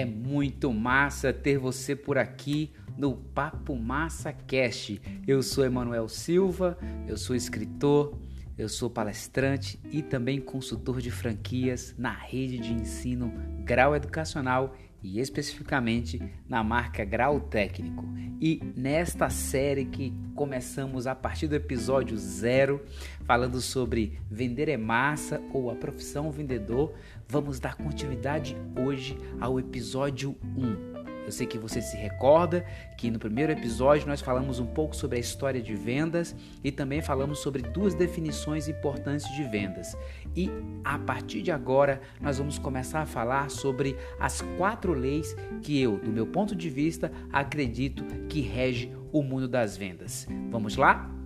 É muito massa ter você por aqui no Papo Massa Cast. Eu sou Emanuel Silva, eu sou escritor, eu sou palestrante e também consultor de franquias na rede de ensino Grau Educacional e especificamente na marca Grau Técnico. E nesta série que começamos a partir do episódio zero, falando sobre vender é massa ou a profissão vendedor, vamos dar continuidade hoje ao episódio 1 eu sei que você se recorda que no primeiro episódio nós falamos um pouco sobre a história de vendas e também falamos sobre duas definições importantes de vendas. E a partir de agora nós vamos começar a falar sobre as quatro leis que eu, do meu ponto de vista, acredito que rege o mundo das vendas. Vamos lá?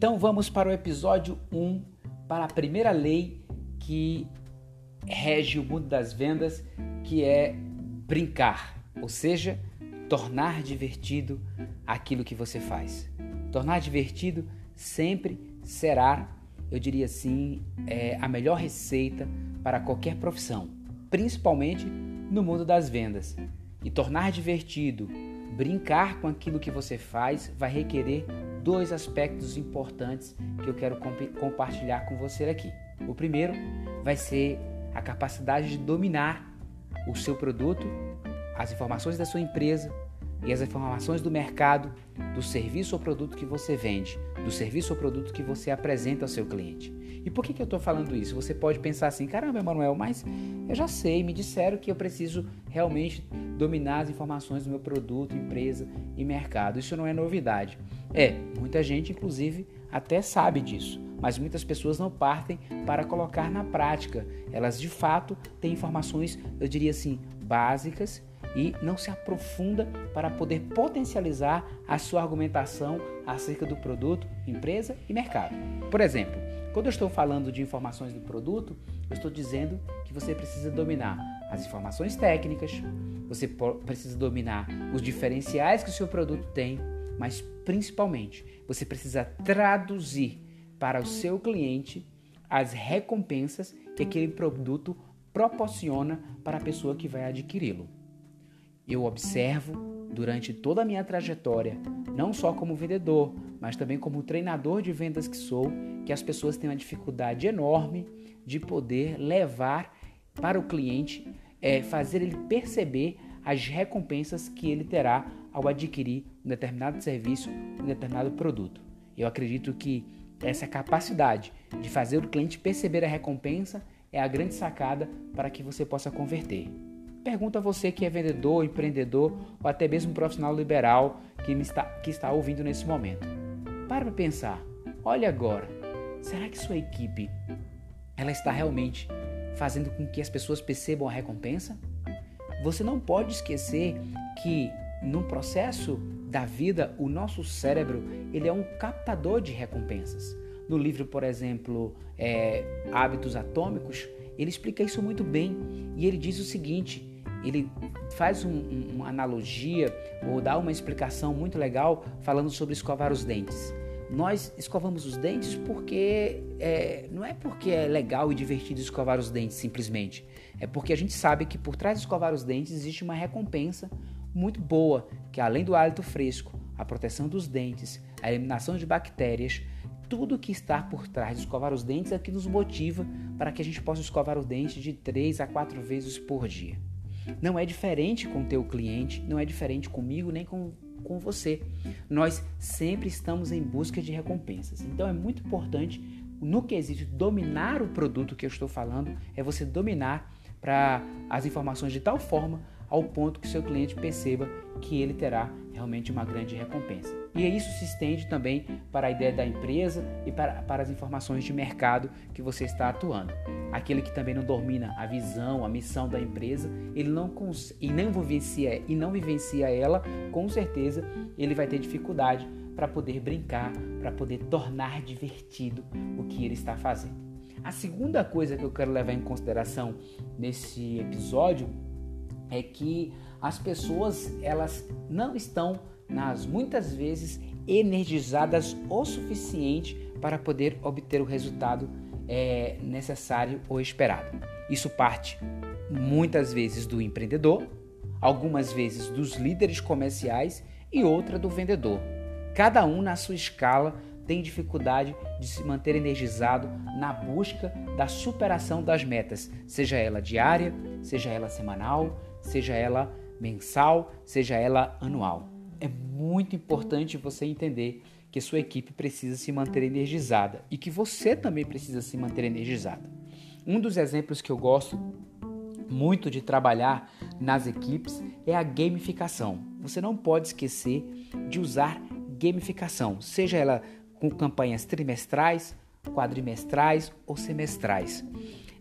Então vamos para o episódio 1, para a primeira lei que rege o mundo das vendas, que é brincar, ou seja, tornar divertido aquilo que você faz. Tornar divertido sempre será, eu diria assim, é, a melhor receita para qualquer profissão, principalmente no mundo das vendas. E tornar divertido, brincar com aquilo que você faz, vai requerer dois aspectos importantes que eu quero comp compartilhar com você aqui. O primeiro vai ser a capacidade de dominar o seu produto, as informações da sua empresa e as informações do mercado, do serviço ou produto que você vende, do serviço ou produto que você apresenta ao seu cliente. E por que, que eu estou falando isso? Você pode pensar assim: caramba, Emanuel, mas eu já sei, me disseram que eu preciso realmente dominar as informações do meu produto, empresa e mercado. Isso não é novidade. É, muita gente, inclusive, até sabe disso, mas muitas pessoas não partem para colocar na prática. Elas de fato têm informações, eu diria assim, básicas e não se aprofunda para poder potencializar a sua argumentação acerca do produto, empresa e mercado. Por exemplo, quando eu estou falando de informações do produto, eu estou dizendo que você precisa dominar as informações técnicas, você precisa dominar os diferenciais que o seu produto tem, mas principalmente você precisa traduzir para o seu cliente as recompensas que aquele produto proporciona para a pessoa que vai adquiri-lo. Eu observo durante toda a minha trajetória, não só como vendedor, mas também como treinador de vendas que sou, que as pessoas têm uma dificuldade enorme de poder levar para o cliente, é, fazer ele perceber as recompensas que ele terá ao adquirir um determinado serviço, um determinado produto. Eu acredito que essa capacidade de fazer o cliente perceber a recompensa é a grande sacada para que você possa converter. Pergunta a você que é vendedor, empreendedor ou até mesmo profissional liberal que, me está, que está ouvindo nesse momento. Para para pensar. Olha agora. Será que sua equipe ela está realmente fazendo com que as pessoas percebam a recompensa? Você não pode esquecer que no processo da vida, o nosso cérebro ele é um captador de recompensas. No livro, por exemplo, é, Hábitos Atômicos, ele explica isso muito bem e ele diz o seguinte: ele faz um, um, uma analogia ou dá uma explicação muito legal falando sobre escovar os dentes. Nós escovamos os dentes porque é, não é porque é legal e divertido escovar os dentes simplesmente, é porque a gente sabe que por trás de escovar os dentes existe uma recompensa muito boa, que além do hálito fresco, a proteção dos dentes, a eliminação de bactérias, tudo que está por trás de escovar os dentes é que nos motiva para que a gente possa escovar o dente de 3 a 4 vezes por dia. Não é diferente com o teu cliente, não é diferente comigo nem com, com você. Nós sempre estamos em busca de recompensas. Então é muito importante, no quesito dominar o produto que eu estou falando, é você dominar para as informações de tal forma ao ponto que seu cliente perceba que ele terá realmente uma grande recompensa. E isso se estende também para a ideia da empresa e para, para as informações de mercado que você está atuando. Aquele que também não domina a visão, a missão da empresa, ele não e não vivencia e não vivencia ela, com certeza ele vai ter dificuldade para poder brincar, para poder tornar divertido o que ele está fazendo. A segunda coisa que eu quero levar em consideração nesse episódio é que as pessoas elas não estão nas muitas vezes energizadas o suficiente para poder obter o resultado é, necessário ou esperado. Isso parte muitas vezes do empreendedor, algumas vezes dos líderes comerciais e outra do vendedor. Cada um na sua escala tem dificuldade de se manter energizado na busca da superação das metas, seja ela diária, seja ela semanal, seja ela mensal, seja ela anual. É muito importante você entender que sua equipe precisa se manter energizada e que você também precisa se manter energizada. Um dos exemplos que eu gosto muito de trabalhar nas equipes é a gamificação. Você não pode esquecer de usar gamificação, seja ela com campanhas trimestrais, quadrimestrais ou semestrais.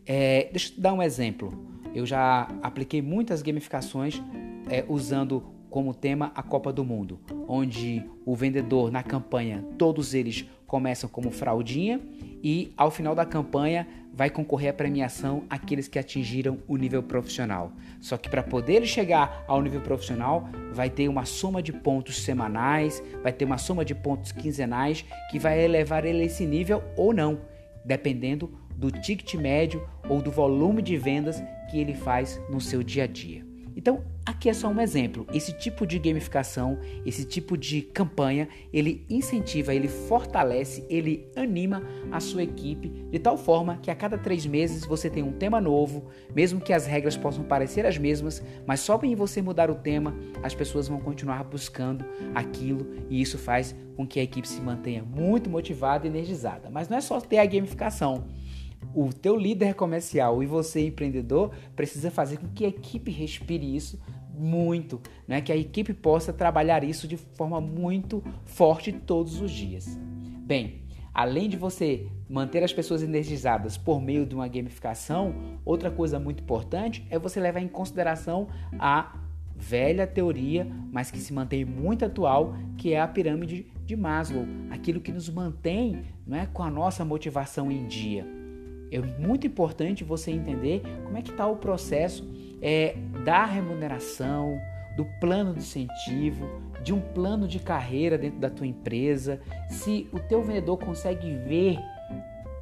É, deixa eu te dar um exemplo. Eu já apliquei muitas gamificações é, usando como tema a Copa do Mundo, onde o vendedor na campanha, todos eles começam como fraldinha e ao final da campanha vai concorrer à premiação aqueles que atingiram o nível profissional. Só que para poder chegar ao nível profissional, vai ter uma soma de pontos semanais, vai ter uma soma de pontos quinzenais que vai elevar ele a esse nível ou não, dependendo do ticket médio ou do volume de vendas que ele faz no seu dia a dia. Então, aqui é só um exemplo. Esse tipo de gamificação, esse tipo de campanha, ele incentiva, ele fortalece, ele anima a sua equipe de tal forma que a cada três meses você tem um tema novo, mesmo que as regras possam parecer as mesmas, mas só em você mudar o tema, as pessoas vão continuar buscando aquilo e isso faz com que a equipe se mantenha muito motivada e energizada. Mas não é só ter a gamificação o teu líder comercial e você empreendedor precisa fazer com que a equipe respire isso muito, né? Que a equipe possa trabalhar isso de forma muito forte todos os dias. Bem, além de você manter as pessoas energizadas por meio de uma gamificação, outra coisa muito importante é você levar em consideração a velha teoria, mas que se mantém muito atual, que é a pirâmide de Maslow, aquilo que nos mantém, não é, com a nossa motivação em dia. É muito importante você entender como é que está o processo é, da remuneração, do plano de incentivo, de um plano de carreira dentro da tua empresa, se o teu vendedor consegue ver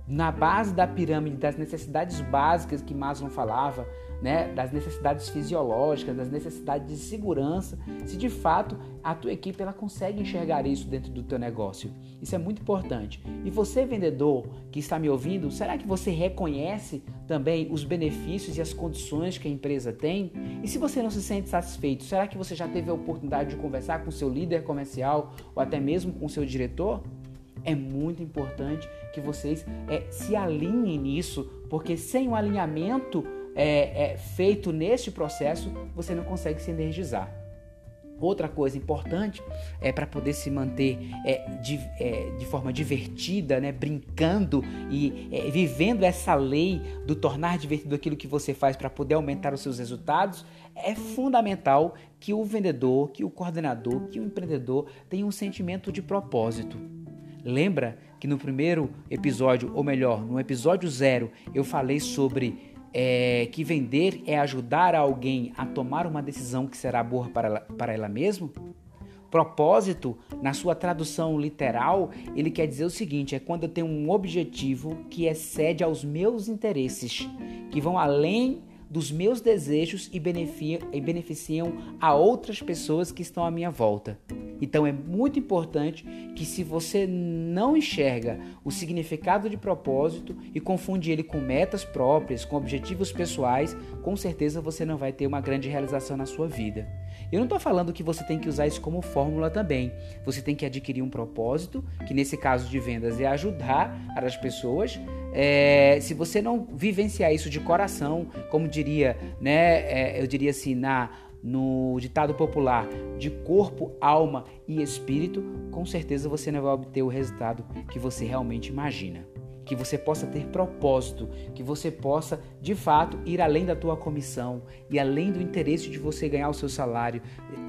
na base da pirâmide das necessidades básicas que Maslow falava, né, das necessidades fisiológicas, das necessidades de segurança, se de fato a tua equipe ela consegue enxergar isso dentro do teu negócio. Isso é muito importante. E você vendedor que está me ouvindo, será que você reconhece também os benefícios e as condições que a empresa tem? E se você não se sente satisfeito, será que você já teve a oportunidade de conversar com seu líder comercial ou até mesmo com seu diretor? É muito importante que vocês é, se alinhem nisso, porque sem o um alinhamento é, é, feito neste processo, você não consegue se energizar. Outra coisa importante é para poder se manter é, de, é, de, forma divertida, né, brincando e é, vivendo essa lei do tornar divertido aquilo que você faz para poder aumentar os seus resultados, é fundamental que o vendedor, que o coordenador, que o empreendedor tenha um sentimento de propósito. Lembra que no primeiro episódio, ou melhor, no episódio zero, eu falei sobre é, que vender é ajudar alguém a tomar uma decisão que será boa para ela, para ela mesma? Propósito, na sua tradução literal, ele quer dizer o seguinte: é quando eu tenho um objetivo que excede aos meus interesses, que vão além dos meus desejos e beneficiam a outras pessoas que estão à minha volta. Então é muito importante que se você não enxerga o significado de propósito e confunde ele com metas próprias, com objetivos pessoais, com certeza você não vai ter uma grande realização na sua vida. Eu não estou falando que você tem que usar isso como fórmula também. Você tem que adquirir um propósito, que nesse caso de vendas é ajudar as pessoas. É, se você não vivenciar isso de coração, como diria, né, é, eu diria assim, na no ditado popular de corpo, alma e espírito, com certeza você não vai obter o resultado que você realmente imagina. Que você possa ter propósito, que você possa de fato ir além da tua comissão e além do interesse de você ganhar o seu salário,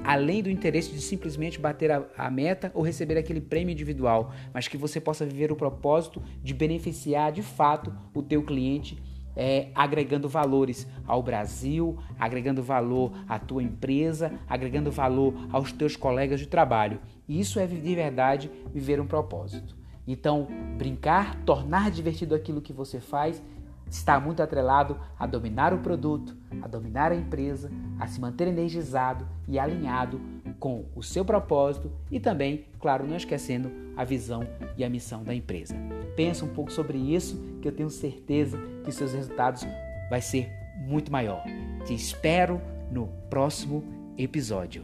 além do interesse de simplesmente bater a, a meta ou receber aquele prêmio individual, mas que você possa viver o propósito de beneficiar de fato o teu cliente é, agregando valores ao Brasil, agregando valor à tua empresa, agregando valor aos teus colegas de trabalho. Isso é de verdade viver um propósito. Então, brincar, tornar divertido aquilo que você faz, está muito atrelado a dominar o produto, a dominar a empresa, a se manter energizado e alinhado com o seu propósito e também, claro, não esquecendo a visão e a missão da empresa. Pensa um pouco sobre isso, que eu tenho certeza que seus resultados vai ser muito maior. Te espero no próximo episódio.